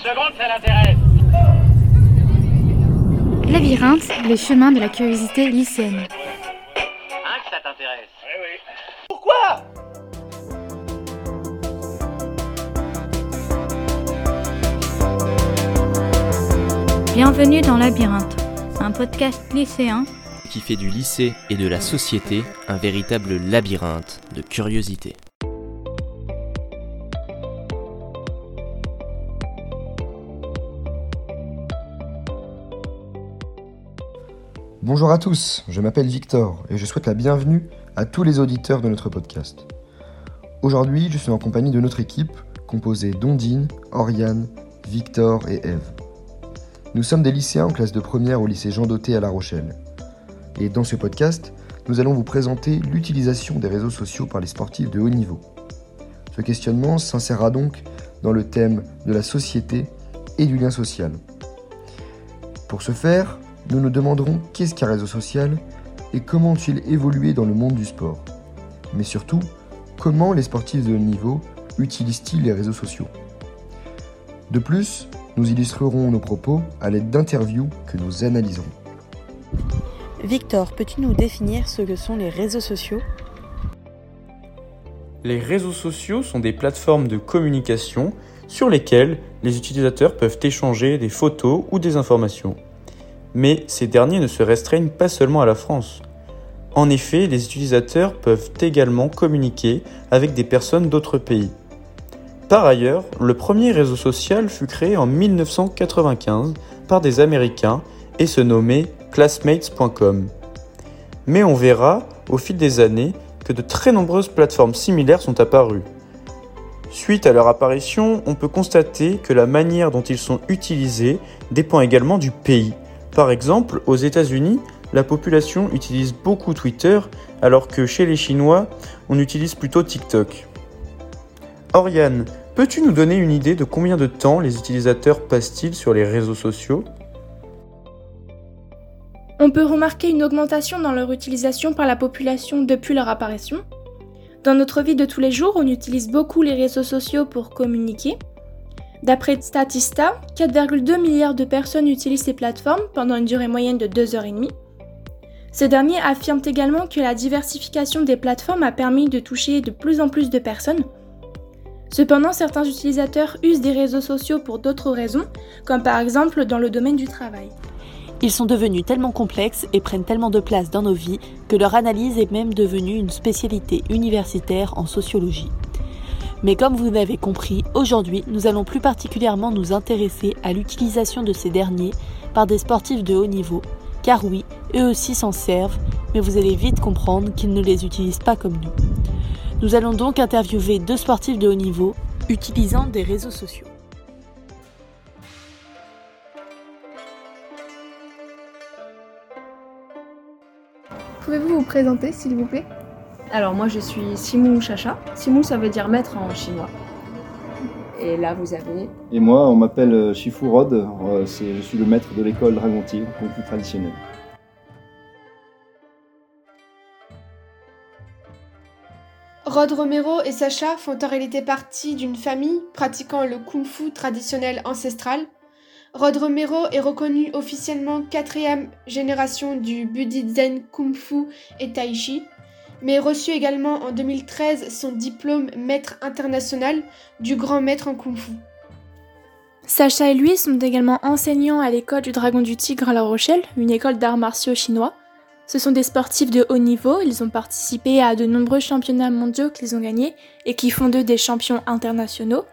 secondes, ça l'intéresse. Labyrinthe, les chemins de la curiosité lycéenne. Hein, que ça t'intéresse Oui, oui. Pourquoi? Bienvenue dans Labyrinthe, un podcast lycéen qui fait du lycée et de la société un véritable labyrinthe de curiosité. Bonjour à tous, je m'appelle Victor et je souhaite la bienvenue à tous les auditeurs de notre podcast. Aujourd'hui, je suis en compagnie de notre équipe composée d'Ondine, Oriane, Victor et Eve. Nous sommes des lycéens en classe de première au lycée Jean Doté à La Rochelle. Et dans ce podcast, nous allons vous présenter l'utilisation des réseaux sociaux par les sportifs de haut niveau. Ce questionnement s'insérera donc dans le thème de la société et du lien social. Pour ce faire, nous nous demanderons qu'est-ce qu'un réseau social et comment ont-ils évolué dans le monde du sport. Mais surtout, comment les sportifs de haut niveau utilisent-ils les réseaux sociaux? De plus, nous illustrerons nos propos à l'aide d'interviews que nous analyserons. Victor, peux-tu nous définir ce que sont les réseaux sociaux? Les réseaux sociaux sont des plateformes de communication sur lesquelles les utilisateurs peuvent échanger des photos ou des informations. Mais ces derniers ne se restreignent pas seulement à la France. En effet, les utilisateurs peuvent également communiquer avec des personnes d'autres pays. Par ailleurs, le premier réseau social fut créé en 1995 par des Américains et se nommait classmates.com. Mais on verra, au fil des années, que de très nombreuses plateformes similaires sont apparues. Suite à leur apparition, on peut constater que la manière dont ils sont utilisés dépend également du pays. Par exemple, aux États-Unis, la population utilise beaucoup Twitter, alors que chez les Chinois, on utilise plutôt TikTok. Oriane, peux-tu nous donner une idée de combien de temps les utilisateurs passent-ils sur les réseaux sociaux? On peut remarquer une augmentation dans leur utilisation par la population depuis leur apparition. Dans notre vie de tous les jours, on utilise beaucoup les réseaux sociaux pour communiquer. D'après Statista, 4,2 milliards de personnes utilisent ces plateformes pendant une durée moyenne de 2 heures et demie. Ces derniers affirment également que la diversification des plateformes a permis de toucher de plus en plus de personnes. Cependant, certains utilisateurs usent des réseaux sociaux pour d'autres raisons, comme par exemple dans le domaine du travail. Ils sont devenus tellement complexes et prennent tellement de place dans nos vies que leur analyse est même devenue une spécialité universitaire en sociologie. Mais comme vous l'avez compris, aujourd'hui, nous allons plus particulièrement nous intéresser à l'utilisation de ces derniers par des sportifs de haut niveau, car oui, eux aussi s'en servent, mais vous allez vite comprendre qu'ils ne les utilisent pas comme nous. Nous allons donc interviewer deux sportifs de haut niveau utilisant des réseaux sociaux. Pouvez-vous vous présenter, s'il vous plaît? Alors moi je suis Simou Chacha. Simou ça veut dire maître en chinois. Et là vous avez... Et moi on m'appelle Shifu Rod, Euh, c'est- je suis le maître de l'école Dragon Tigre, Kung Fu traditionnel. Rod Romero et Sacha font en réalité partie d'une famille pratiquant le kung-fu traditionnel ancestral. Rod Romero est reconnu officiellement quatrième génération du Budizen Kung Fu et Tai Chi, mais reçu également en 2013 son diplôme maître international du grand maître en Kung Fu. Sacha et lui sont également enseignants à l'école du Dragon du Tigre à La Rochelle, une école d'arts martiaux chinois. Ce sont des sportifs de haut niveau, ils ont participé à de nombreux championnats mondiaux qu'ils ont gagnés et qui font d'eux des champions internationaux.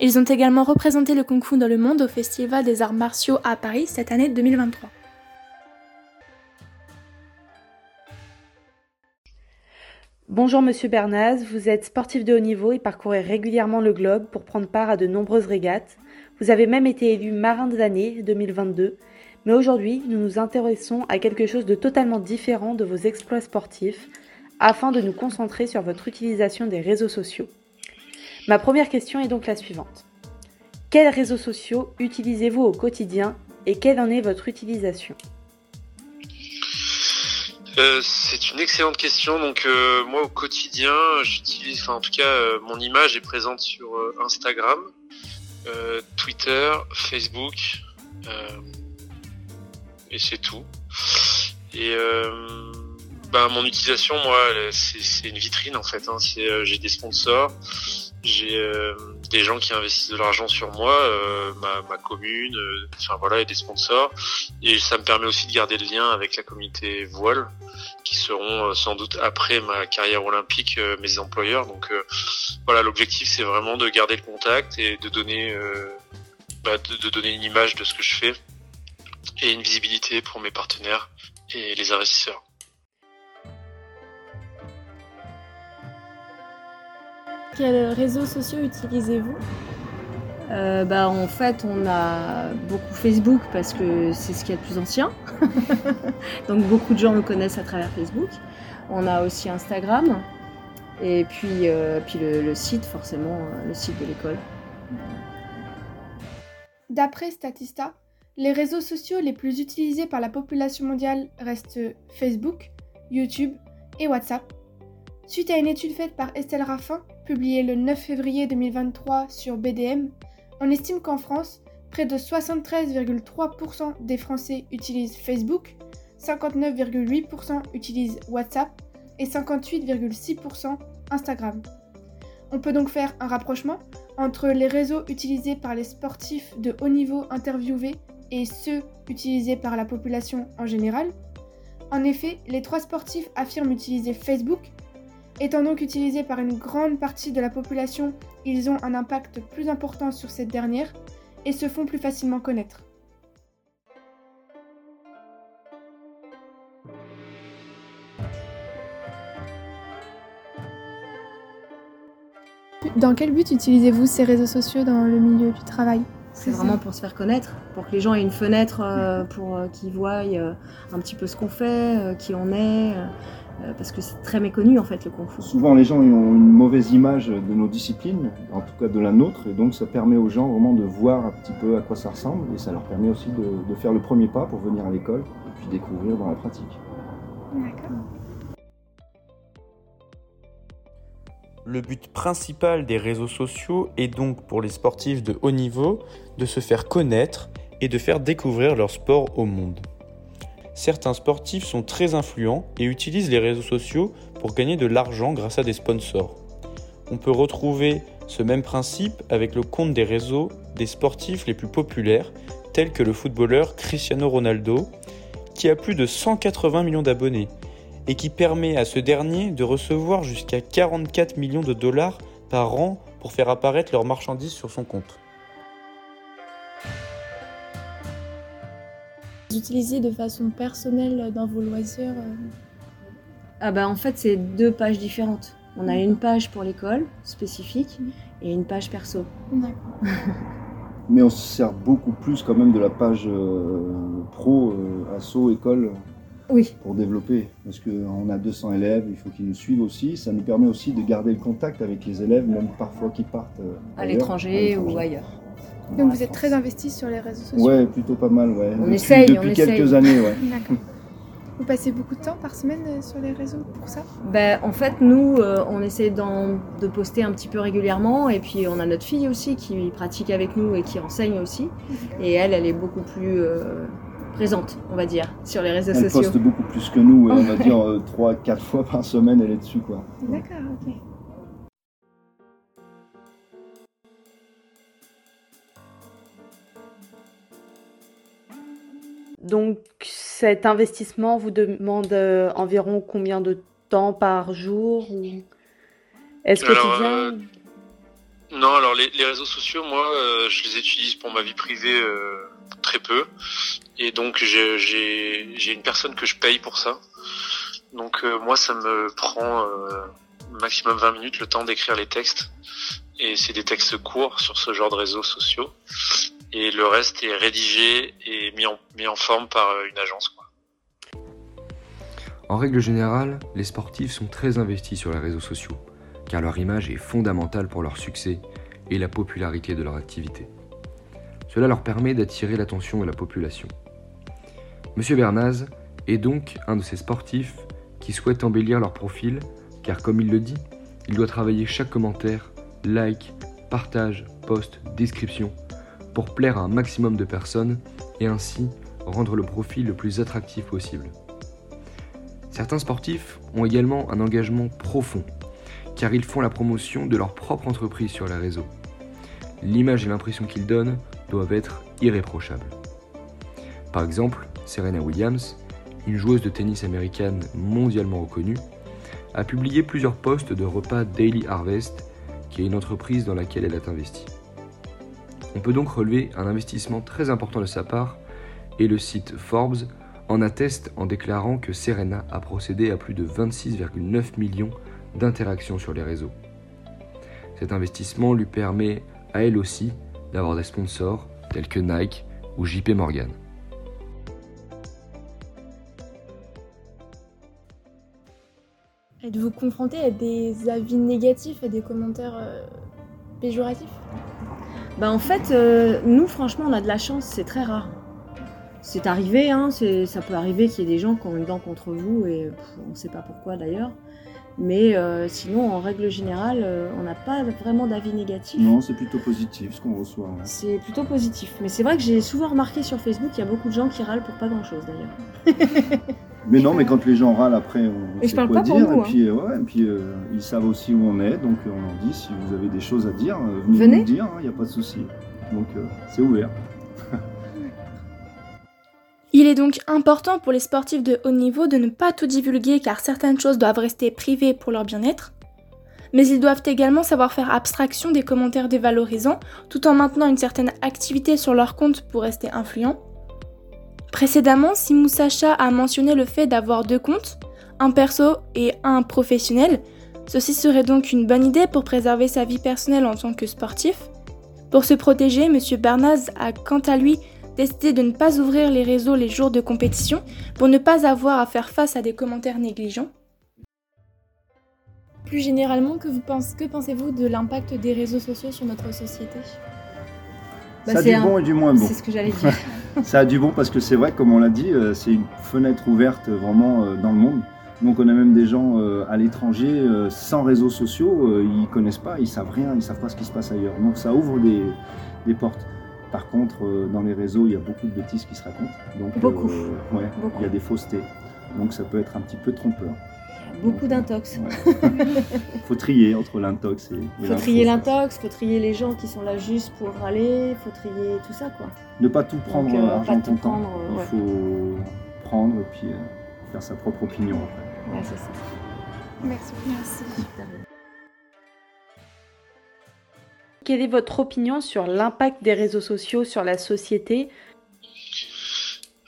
Ils ont également représenté le kung fu dans le monde au Festival des arts martiaux à Paris cette année 2023. Bonjour Monsieur Bernaz, vous êtes sportif de haut niveau et parcourez régulièrement le globe pour prendre part à de nombreuses régates. Vous avez même été élu marin de l'année 2022. Mais aujourd'hui, nous nous intéressons à quelque chose de totalement différent de vos exploits sportifs afin de nous concentrer sur votre utilisation des réseaux sociaux. Ma première question est donc la suivante. Quels réseaux sociaux utilisez-vous au quotidien et quelle en est votre utilisation? Euh, c'est une excellente question. Donc euh, moi au quotidien, j'utilise, enfin en tout cas, euh, mon image est présente sur euh, Instagram. euh, Twitter, Facebook, euh, et c'est tout. Et bah, mon utilisation, moi, c'est une vitrine en fait. Hein. J'ai des sponsors, j'ai des gens qui investissent de l'argent sur moi, ma, ma, commune, enfin voilà, et des sponsors. Et ça me permet aussi de garder le lien avec la communauté voile, qui seront sans doute après ma carrière olympique mes employeurs. Donc voilà, l'objectif c'est vraiment de garder le contact et de donner, bah, de, de donner une image de ce que je fais et une visibilité pour mes partenaires et les investisseurs. Quels réseaux sociaux utilisez-vous euh, bah, En fait, on a beaucoup Facebook parce que c'est ce qui est le plus ancien. Donc beaucoup de gens me connaissent à travers Facebook. On a aussi Instagram. Et puis, euh, puis le, le, site, forcément, euh, le site de l'école. D'après Statista, les réseaux sociaux les plus utilisés par la population mondiale restent Facebook, YouTube et WhatsApp. Suite à une étude faite par Estelle Raffin, publiée le 9 février 2023 sur BDM, on estime qu'en France, près de 73,3% des Français utilisent Facebook, 59,8% utilisent WhatsApp et 58,6% Instagram. On peut donc faire un rapprochement entre les réseaux utilisés par les sportifs de haut niveau interviewés et ceux utilisés par la population en général. En effet, les trois sportifs affirment utiliser Facebook. Étant donc utilisés par une grande partie de la population, ils ont un impact plus important sur cette dernière et se font plus facilement connaître. Dans quel but utilisez-vous ces réseaux sociaux dans le milieu du travail? C'est vraiment pour se faire connaître, pour que les gens aient une fenêtre euh, pour euh, qu'ils voient euh, un petit peu ce qu'on fait, qui on est, parce que c'est très méconnu en fait le kung fu. Souvent les gens ont une mauvaise image de nos disciplines, en tout cas de la nôtre, et donc ça permet aux gens vraiment de voir un petit peu à quoi ça ressemble, et ça leur permet aussi de, de faire le premier pas pour venir à l'école et puis découvrir dans la pratique. D'accord. Le but principal des réseaux sociaux est donc pour les sportifs de haut niveau de se faire connaître et de faire découvrir leur sport au monde. Certains sportifs sont très influents et utilisent les réseaux sociaux pour gagner de l'argent grâce à des sponsors. On peut retrouver ce même principe avec le compte des réseaux des sportifs les plus populaires, tels que le footballeur Cristiano Ronaldo, qui a plus de 180 millions d'abonnés et qui permet à ce dernier de recevoir jusqu'à 44 millions de dollars par an pour faire apparaître leurs marchandises sur son compte. Vous utilisez de façon personnelle dans vos loisirs euh Ah bah en fait c'est deux pages différentes. On a une page pour l'école spécifique et une page perso. Mais on se sert beaucoup plus quand même de la page euh, pro, euh, asso, école. Oui. Pour développer, parce qu'on a 200 élèves, il faut qu'ils nous suivent aussi. Ça nous permet aussi de garder le contact avec les élèves, même parfois qui partent à l'étranger ou ailleurs. Donc vous êtes très investi sur les réseaux sociaux Ouais, plutôt pas mal, ouais. On depuis, essaye, depuis on quelques essaye. années, ouais. D'accord. Vous passez beaucoup de temps par semaine euh, sur les réseaux pour ça? Ben, en fait, nous, euh, on essaie de poster un petit peu régulièrement. Et puis, on a notre fille aussi qui pratique avec nous et qui enseigne aussi. Et elle, elle est beaucoup plus euh, présente, on va dire, sur les réseaux Elle sociaux. poste beaucoup plus que nous, on va dire 3-4 fois par semaine, elle est dessus, quoi. D'accord, ok. Donc cet investissement vous demande euh, environ combien de temps par jour ou Est-ce quotidien euh, Non, alors les, les réseaux sociaux, moi, euh, je les utilise pour ma vie privée euh, très peu. Et donc j'ai- une personne que je paye pour ça. Donc moi, ça me prend maximum 20 minutes le temps d'écrire les textes. Et c'est des textes courts sur ce genre de réseaux sociaux. Et le reste est rédigé et mis en, forme par euh, une agence. En règle générale, les sportifs sont très investis sur les réseaux sociaux, car leur image est fondamentale pour leur succès et la popularité de leur activité. Cela leur permet d'attirer l'attention de la population. Monsieur Bernaz est donc un de ces sportifs qui souhaitent embellir leur profil, car comme il le dit, il doit travailler chaque commentaire, like, partage, posts, descriptions, pour plaire à un maximum de personnes et ainsi rendre le profil le plus attractif possible. Certains sportifs ont également un engagement profond, car ils font la promotion de leur propre entreprise sur les réseaux. L'image et l'impression qu'ils donnent doivent être irréprochables. Par exemple, Serena Williams, une joueuse de tennis américaine mondialement reconnue, a publié plusieurs posts de repas Daily Harvest, qui est une entreprise dans laquelle elle a investi. On peut donc relever un investissement très important de sa part, et le site Forbes en atteste en déclarant que Serena a procédé à plus de 26,9 millions d'interactions sur les réseaux. Cet investissement lui permet à elle aussi d'avoir des sponsors tels que Nike ou JP Morgan. Êtes-vous confronté à des avis négatifs et des commentaires euh, péjoratifs? Bah en fait, euh, nous franchement on a de la chance, c'est très rare. C'est arrivé, hein, ça peut arriver qu'il y ait des gens qui ont une dent contre vous et on ne sait pas pourquoi d'ailleurs. Mais euh, sinon, en règle générale, euh, on n'a pas vraiment d'avis négatif. Non, c'est plutôt positif ce qu'on reçoit. hein. C'est plutôt positif. Mais c'est vrai que j'ai souvent remarqué sur Facebook qu'il y a beaucoup de gens qui râlent pour pas grand chose d'ailleurs. Mais non, mais quand les gens râlent après, on Et je sait parle quoi pas pour dire. nous, et puis, euh, ouais, et puis euh, ils savent aussi où on est, donc euh, on leur dit si vous avez des choses à dire, euh, venez, Venez. nous dire, il n'y a pas de souci. Donc euh, c'est ouvert. Il est donc important pour les sportifs de haut niveau de ne pas tout divulguer car certaines choses doivent rester privées pour leur bien-être. Mais ils doivent également savoir faire abstraction des commentaires dévalorisants tout en maintenant une certaine activité sur leur compte pour rester influent. Précédemment, Simou Sacha a mentionné le fait d'avoir deux comptes, un perso et un professionnel. Ceci serait donc une bonne idée pour préserver sa vie personnelle en tant que sportif. Pour se protéger, M. Bernaz a quant à lui décidé de ne pas ouvrir les réseaux les jours de compétition pour ne pas avoir à faire face à des commentaires négligents. Plus généralement, que pensez-vous de l'impact des réseaux sociaux sur notre société? Bah, ça a du un- bon et du moins bon. C'est ce que j'allais dire. ça a du bon parce que c'est vrai, comme on l'a dit, euh, c'est une fenêtre ouverte euh, vraiment euh, dans le monde. Donc on a même des gens à l'étranger sans réseaux sociaux, ils connaissent pas, ils savent rien, ils savent pas ce qui se passe ailleurs. Donc ça ouvre des, des portes. Par contre, dans les réseaux, il y a beaucoup de bêtises qui se racontent. Donc, Beaucoup. euh, ouais, Beaucoup. il y a des faussetés. Donc ça peut être un petit peu trompeur. Beaucoup d'intox. faut trier entre l'intox et, et Faut trier l'intox, faut trier les gens qui sont là juste pour râler, faut trier tout ça quoi. Ne pas tout prendre Donc, euh, euh, argent pas tout prendre, euh, Il ouais. faut prendre et puis euh, faire sa propre opinion après. Ouais, c'est ça. Merci. Merci. Quelle est votre opinion sur l'impact des réseaux sociaux sur la société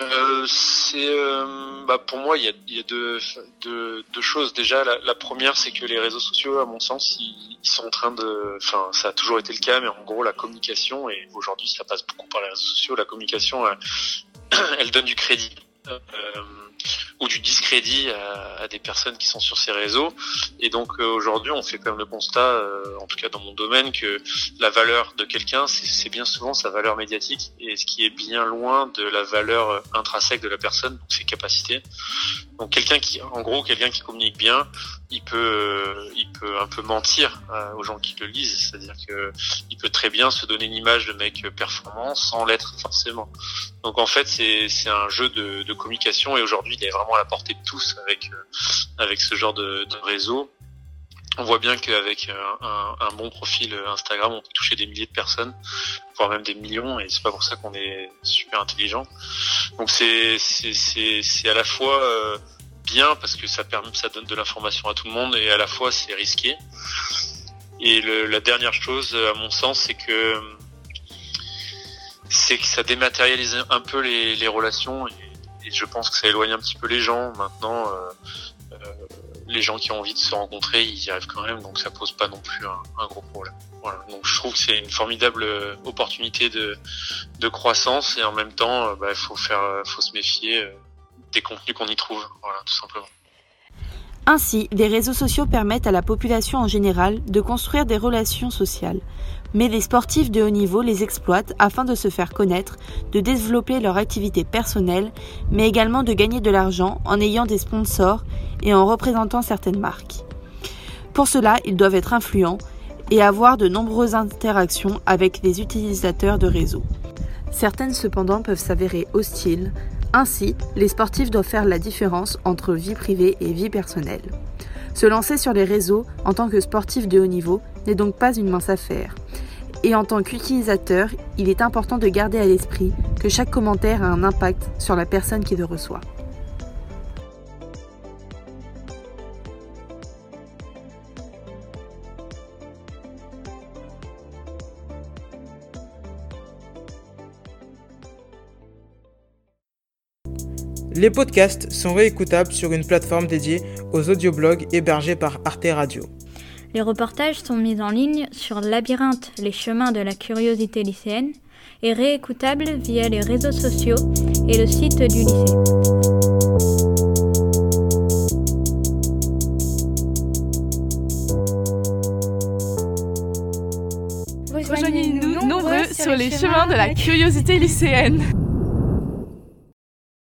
Euh, c'est euh, bah pour moi il y a, y a deux, deux, deux choses. Déjà la, la première c'est que les réseaux sociaux à mon sens ils, ils sont en train de enfin ça a toujours été le cas mais en gros la communication et aujourd'hui ça passe beaucoup par les réseaux sociaux la communication elle, elle donne du crédit. Euh, ou du discrédit à, à des personnes qui sont sur ces réseaux. Et donc euh, aujourd'hui on fait quand même le constat euh, en tout cas dans mon domaine que la valeur de quelqu'un c'est bien souvent sa valeur médiatique et ce qui est bien loin de la valeur euh, intrinsèque de la personne donc ses capacités. Donc quelqu'un qui en gros quelqu'un qui communique bien il peut euh, il peut un peu mentir euh, aux gens qui le lisent. C'est-à-dire que il peut très bien se donner une image de mec performant sans l'être forcément. Donc en fait c'est un jeu de, de communication et aujourd'hui il est vraiment à la portée de tous avec euh, avec ce genre de, réseau on voit bien qu'avec un, un, bon profil Instagram, on peut toucher des milliers de personnes, voire même des millions, et c'est pas pour ça qu'on est super intelligent. Donc c'est c'est à la fois euh, bien parce que ça permet ça donne de l'information à tout le monde et à la fois c'est risqué. Et la dernière chose, à mon sens, c'est que c'est que ça dématérialise un peu les, relations et je pense que ça éloigne un petit peu les gens. Maintenant, euh, euh, les gens qui ont envie de se rencontrer, ils y arrivent quand même, donc ça pose pas non plus un, gros problème. Donc je trouve que c'est une formidable euh, opportunité de, croissance et en même temps, bah, euh, faut se méfier des contenus qu'on y trouve. Tout simplement. Ainsi, les réseaux sociaux permettent à la population en général de construire des relations sociales. Mais les sportifs de haut niveau les exploitent afin de se faire connaître, de développer leur activité personnelle, mais également de gagner de l'argent en ayant des sponsors et en représentant certaines marques. Pour cela, ils doivent être influents et avoir de nombreuses interactions avec les utilisateurs de réseaux. Certaines cependant peuvent s'avérer hostiles, ainsi les sportifs doivent faire la différence entre vie privée et vie personnelle. Se lancer sur les réseaux en tant que sportif de haut niveau n'est donc pas une mince affaire. Et en tant qu'utilisateur, il est important de garder à l'esprit que chaque commentaire a un impact sur la personne qui le reçoit. Les podcasts sont réécoutables sur une plateforme dédiée aux audioblogs hébergés par Arte Radio. Les reportages sont mis en ligne sur Labyrinthe, les chemins de la curiosité lycéenne, et réécoutables via les réseaux sociaux et le site du lycée. Rejoignez-nous nombreux sur les chemins de la curiosité lycéenne.